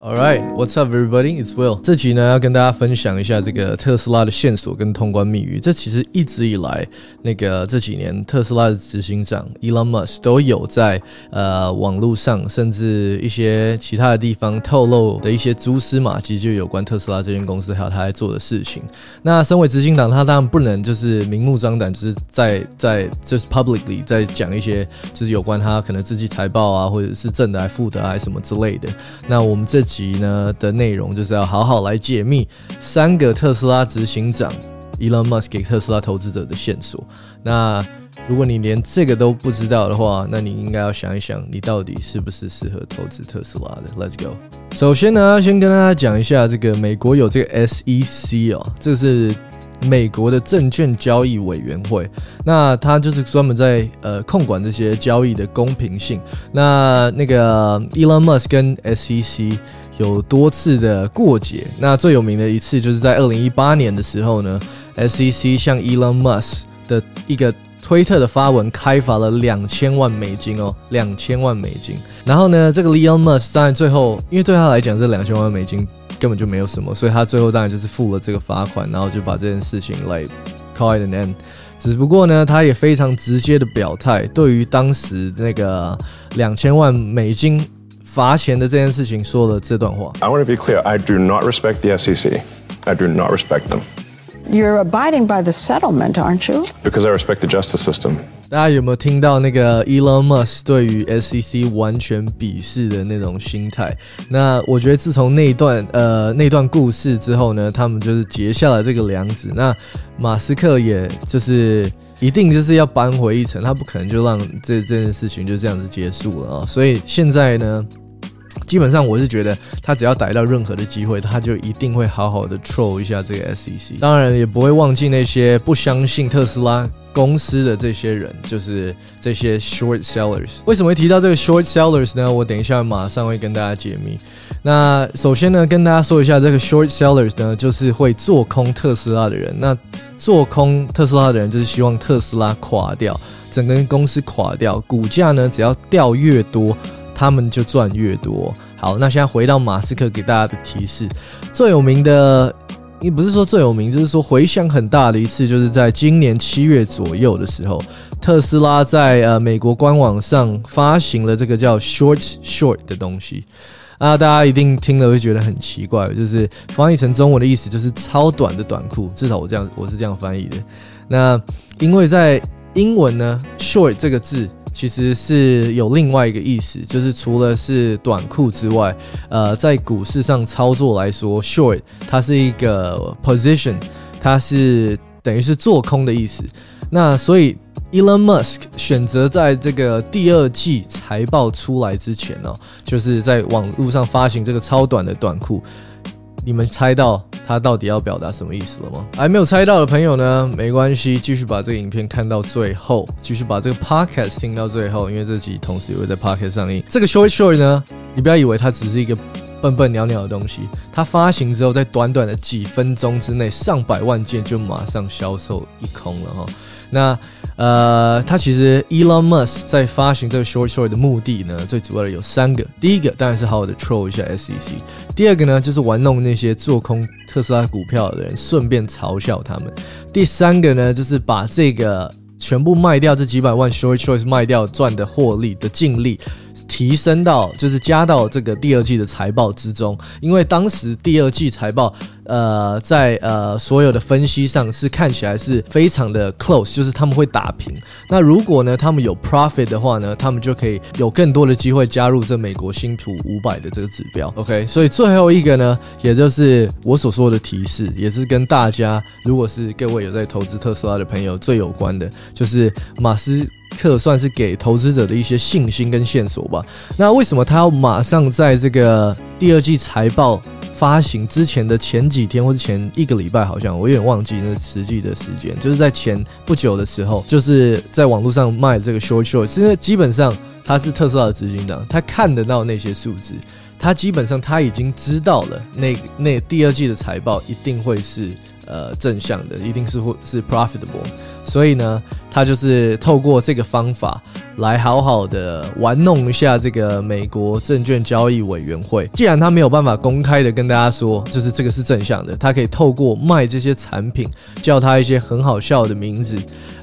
All right, what's up, everybody? It's Will. 这集呢要跟大家分享一下这个特斯拉的线索跟通关密语。这其实一直以来，那个这几年特斯拉的执行长 Elon Musk 都有在呃网络上，甚至一些其他的地方透露的一些蛛丝马迹，就有关特斯拉这间公司还有他在做的事情。那身为执行长，他当然不能就是明目张胆，就是在在就是 publicly 在讲一些就是有关他可能自己财报啊，或者是正的还负的还是什么之类的。那我们这集呢的内容就是要好好来解密三个特斯拉执行长 Elon Musk 给特斯拉投资者的线索。那如果你连这个都不知道的话，那你应该要想一想，你到底是不是适合投资特斯拉的？Let's go。首先呢，先跟大家讲一下这个美国有这个 SEC 哦，这是。美国的证券交易委员会，那它就是专门在呃控管这些交易的公平性。那那个 Elon Musk 跟 SEC 有多次的过节，那最有名的一次就是在二零一八年的时候呢，SEC 向 Elon Musk 的一个推特的发文开罚了两千万美金哦，两千万美金。然后呢，这个 Elon Musk 当然最后，因为对他来讲这两千万美金。根本就没有什么，所以他最后当然就是付了这个罚款，然后就把这件事情来 call it an end。只不过呢，他也非常直接的表态，对于当时那个两千万美金罚钱的这件事情说了这段话。I want to be clear. I do not respect the SEC. I do not respect them. You're abiding by the settlement, aren't you? Because I respect the justice system. 大家有没有听到那个 Elon Musk 对于 SEC 完全鄙视的那种心态？那我觉得自从那段呃那段故事之后呢，他们就是结下了这个梁子。那马斯克也就是一定就是要扳回一城，他不可能就让这这件事情就这样子结束了啊！所以现在呢。基本上我是觉得，他只要逮到任何的机会，他就一定会好好的 troll 一下这个 SEC。当然，也不会忘记那些不相信特斯拉公司的这些人，就是这些 short sellers。为什么会提到这个 short sellers 呢？我等一下马上会跟大家解密。那首先呢，跟大家说一下，这个 short sellers 呢，就是会做空特斯拉的人。那做空特斯拉的人，就是希望特斯拉垮掉，整个公司垮掉，股价呢只要掉越多。他们就赚越多。好，那现在回到马斯克给大家的提示，最有名的，也不是说最有名，就是说回响很大的一次，就是在今年七月左右的时候，特斯拉在呃美国官网上发行了这个叫 Short Short 的东西啊，大家一定听了会觉得很奇怪，就是翻译成中文的意思就是超短的短裤，至少我这样我是这样翻译的。那因为在英文呢，Short 这个字。其实是有另外一个意思，就是除了是短裤之外，呃，在股市上操作来说，short 它是一个 position，它是等于是做空的意思。那所以 Elon Musk 选择在这个第二季财报出来之前呢，就是在网络上发行这个超短的短裤。你们猜到他到底要表达什么意思了吗？还没有猜到的朋友呢，没关系，继续把这个影片看到最后，继续把这个 podcast 听到最后，因为这集同时也会在 podcast 上映。这个 short short 呢，你不要以为它只是一个笨笨鸟鸟的东西，它发行之后，在短短的几分钟之内，上百万件就马上销售一空了哈。那呃，他其实 Elon Musk 在发行这个 Short Short 的目的呢，最主要的有三个。第一个当然是好好的 troll 一下 SEC，第二个呢就是玩弄那些做空特斯拉股票的人，顺便嘲笑他们。第三个呢就是把这个全部卖掉这几百万 Short Short 卖掉赚的获利的净利。提升到就是加到这个第二季的财报之中，因为当时第二季财报，呃，在呃所有的分析上是看起来是非常的 close，就是他们会打平。那如果呢他们有 profit 的话呢，他们就可以有更多的机会加入这美国新普五百的这个指标。OK，所以最后一个呢，也就是我所说的提示，也是跟大家，如果是各位有在投资特斯拉的朋友最有关的，就是马斯。克算是给投资者的一些信心跟线索吧。那为什么他要马上在这个第二季财报发行之前的前几天或者前一个礼拜，好像我有点忘记那实际的时间，就是在前不久的时候，就是在网络上卖这个 short short 是。因为基本上他是特斯拉的执行长，他看得到那些数字，他基本上他已经知道了那那第二季的财报一定会是。呃正向的，一定是会是 profitable。所以呢，他就是透过这个方法来好好的玩弄一下这个美国证券交易委员会。既然他没有办法公开的跟大家说，就是这个是正向的，他可以透过卖这些产品，叫他一些很好笑的名字，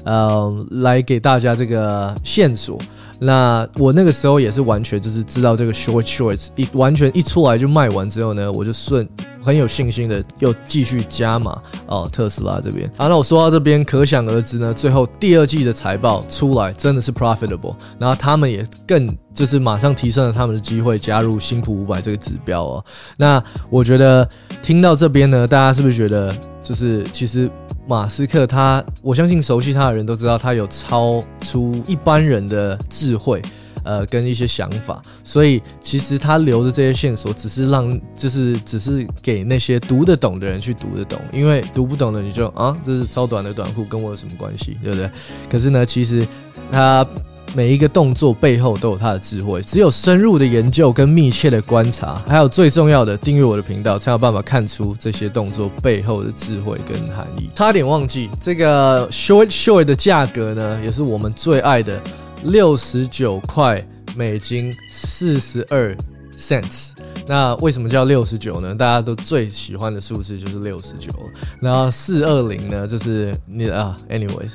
呃，来给大家这个线索。那我那个时候也是完全就是知道这个 short shorts 一完全一出来就卖完之后呢，我就顺很有信心的又继续加码哦，特斯拉这边。好，那我说到这边，可想而知呢，最后第二季的财报出来真的是 profitable，然后他们也更就是马上提升了他们的机会，加入新普五百这个指标哦。那我觉得听到这边呢，大家是不是觉得就是其实？马斯克他，我相信熟悉他的人都知道，他有超出一般人的智慧，呃，跟一些想法。所以其实他留的这些线索，只是让，就是只是给那些读得懂的人去读得懂，因为读不懂的你就啊，这是超短的短裤，跟我有什么关系，对不对？可是呢，其实他。每一个动作背后都有它的智慧，只有深入的研究跟密切的观察，还有最重要的订阅我的频道，才有办法看出这些动作背后的智慧跟含义。差点忘记，这个 short short 的价格呢，也是我们最爱的六十九块美金四十二 cents。那为什么叫六十九呢？大家都最喜欢的数字就是六十九。然后四二零呢，就是你啊，anyways。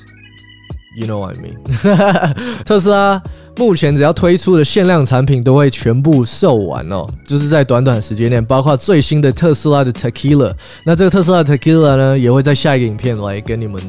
You know what I mean？特斯拉目前只要推出的限量产品都会全部售完哦，就是在短短时间内，包括最新的特斯拉的 Tequila。那这个特斯拉 Tequila 呢，也会在下一个影片来跟你们。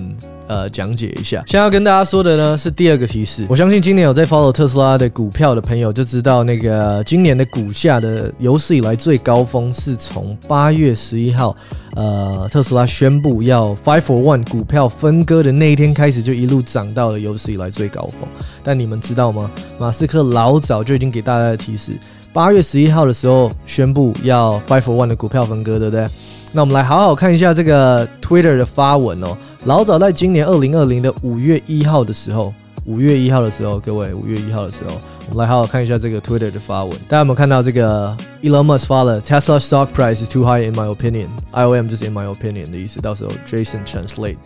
呃，讲解一下。现在要跟大家说的呢是第二个提示。我相信今年有在 follow 特斯拉的股票的朋友就知道，那个今年的股价的有史以来最高峰是从八月十一号，呃，特斯拉宣布要 five for one 股票分割的那一天开始，就一路涨到了有史以来最高峰。但你们知道吗？马斯克老早就已经给大家的提示，八月十一号的时候宣布要 five for one 的股票分割，对不对？那我们来好好看一下这个 Twitter 的发文哦。老早在今年二零二零的五月一号的时候，五月一号的时候，各位五月一号的时候，我们来好好看一下这个 Twitter 的发文。大家有没有看到这个 Elon Musk 发了 Tesla stock price is too high in my opinion，IOM 就是 in my opinion 的意思。到时候 Jason translate。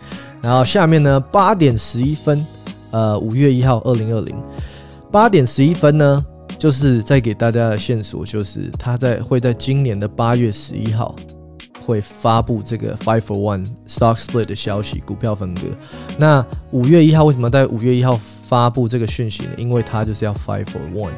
然后下面呢，八点十一分，呃，五月一号二零二零，八点十一分呢，就是在给大家的线索，就是他在会在今年的八月十一号。会发布这个 five for one stock split 的消息，股票分割。那五月一号为什么在五月一号发布这个讯息呢？因为它就是要 five for one。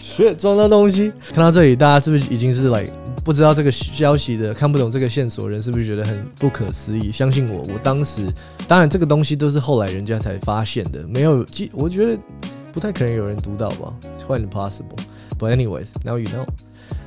学装到东西，看到这里，大家是不是已经是 like 不知道这个消息的，看不懂这个线索人，是不是觉得很不可思议？相信我，我当时当然这个东西都是后来人家才发现的，没有记，我觉得不太可能有人读到吧，quite impossible。But anyways, now you know.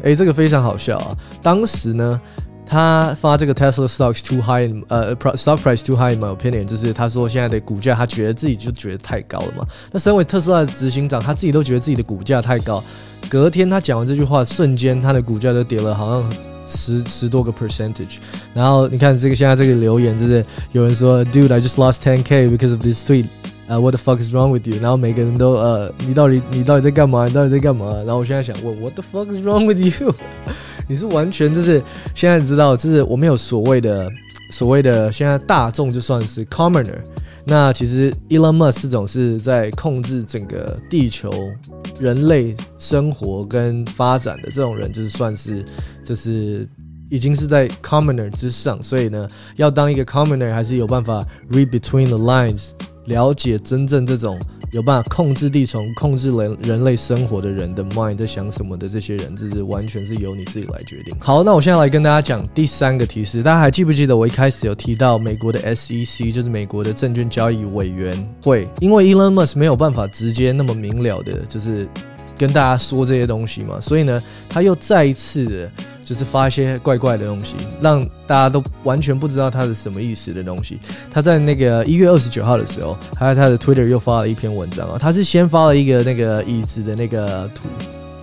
哎，这个非常好笑啊！当时呢，他发这个 Tesla stocks too high，呃，stock price too high in my opinion，就是他说现在的股价，他觉得自己就觉得太高了嘛。那身为特斯拉的执行长，他自己都觉得自己的股价太高。隔天他讲完这句话，瞬间他的股价都跌了，好像十十多个 percentage。然后你看这个现在这个留言，就是有人说，Dude，I just lost 10k because of this tweet。呃，What the fuck is wrong with you？然后每个人都呃，你到底你到底在干嘛？你到底在干嘛？然后我现在想问，What the fuck is wrong with you？你是完全就是现在知道，就是我们有所谓的所谓的现在大众就算是 commoner。那其实 Elon Musk 这种是在控制整个地球人类生活跟发展的这种人，就是算是就是已经是在 commoner 之上。所以呢，要当一个 commoner，还是有办法 read between the lines。了解真正这种有办法控制地球、控制人人类生活的人的 mind 在想什么的这些人，这是完全是由你自己来决定。好，那我现在来跟大家讲第三个提示，大家还记不记得我一开始有提到美国的 SEC，就是美国的证券交易委员会，因为 Elon Musk 没有办法直接那么明了的，就是跟大家说这些东西嘛，所以呢，他又再一次的。就是发一些怪怪的东西，让大家都完全不知道它是什么意思的东西。他在那个一月二十九号的时候，他在他的 Twitter 又发了一篇文章啊，他是先发了一个那个椅子的那个图，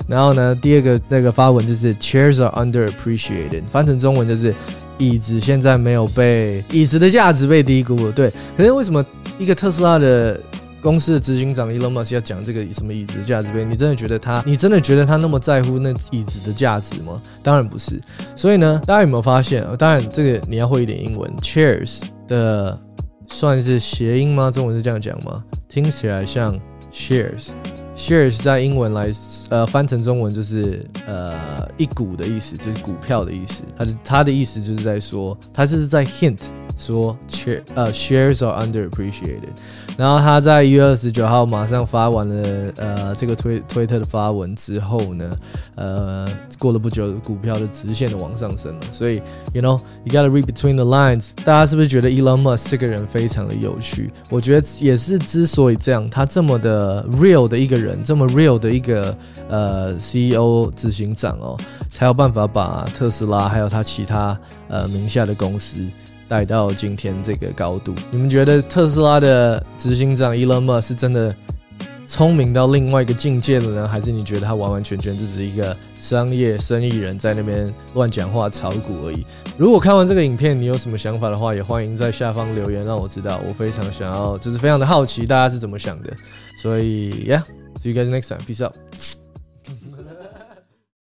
然后呢，第二个那个发文就是 Chairs are underappreciated，翻成中文就是椅子现在没有被椅子的价值被低估了。对，可是为什么一个特斯拉的公司的执行长 Elon Musk 要讲这个什么椅子的价值杯，你真的觉得他，你真的觉得他那么在乎那椅子的价值吗？当然不是。所以呢，大家有没有发现？当然，这个你要会一点英文，chairs 的算是谐音吗？中文是这样讲吗？听起来像 shares。shares 在英文来，呃，翻成中文就是呃一股的意思，就是股票的意思。它的它的意思就是在说，它是在 hint 说 share 呃 shares are underappreciated。然后他在一月二十九号马上发完了呃这个推推特的发文之后呢，呃过了不久，股票的直线的往上升了。所以 you know you gotta read between the lines。大家是不是觉得 Elon Musk 这个人非常的有趣？我觉得也是之所以这样，他这么的 real 的一个人，这么 real 的一个呃 CEO 执行长哦，才有办法把特斯拉还有他其他呃名下的公司。带到今天这个高度，你们觉得特斯拉的执行长 Elon Musk 是真的聪明到另外一个境界了呢，还是你觉得他完完全全只是一个商业生意人在那边乱讲话炒股而已？如果看完这个影片你有什么想法的话，也欢迎在下方留言让我知道，我非常想要，就是非常的好奇大家是怎么想的。所以，Yeah，see you guys next time，peace out。